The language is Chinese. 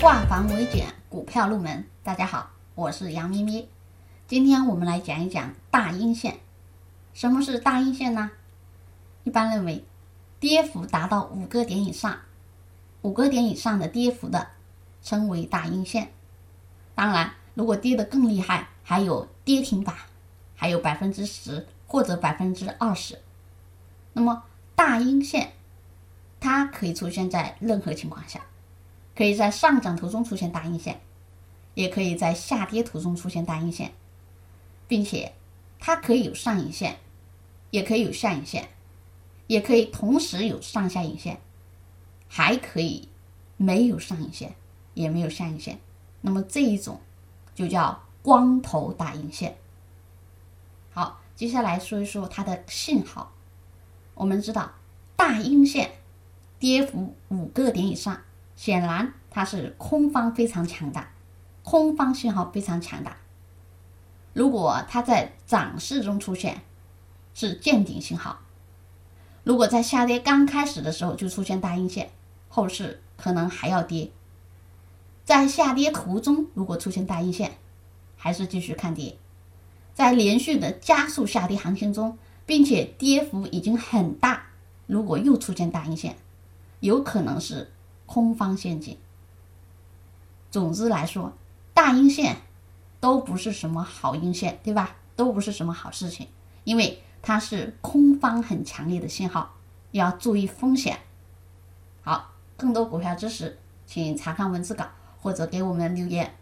化繁为简，股票入门。大家好，我是杨咪咪。今天我们来讲一讲大阴线。什么是大阴线呢？一般认为，跌幅达到五个点以上，五个点以上的跌幅的称为大阴线。当然，如果跌得更厉害，还有跌停板，还有百分之十或者百分之二十。那么大阴线，它可以出现在任何情况下。可以在上涨途中出现大阴线，也可以在下跌途中出现大阴线，并且它可以有上影线，也可以有下影线，也可以同时有上下影线，还可以没有上影线，也没有下影线。那么这一种就叫光头大阴线。好，接下来说一说它的信号。我们知道大阴线跌幅五个点以上。显然它是空方非常强大，空方信号非常强大。如果它在涨势中出现，是见顶信号；如果在下跌刚开始的时候就出现大阴线，后市可能还要跌。在下跌途中如果出现大阴线，还是继续看跌。在连续的加速下跌行情中，并且跌幅已经很大，如果又出现大阴线，有可能是。空方陷阱。总之来说，大阴线都不是什么好阴线，对吧？都不是什么好事情，因为它是空方很强烈的信号，要注意风险。好，更多股票知识，请查看文字稿或者给我们留言。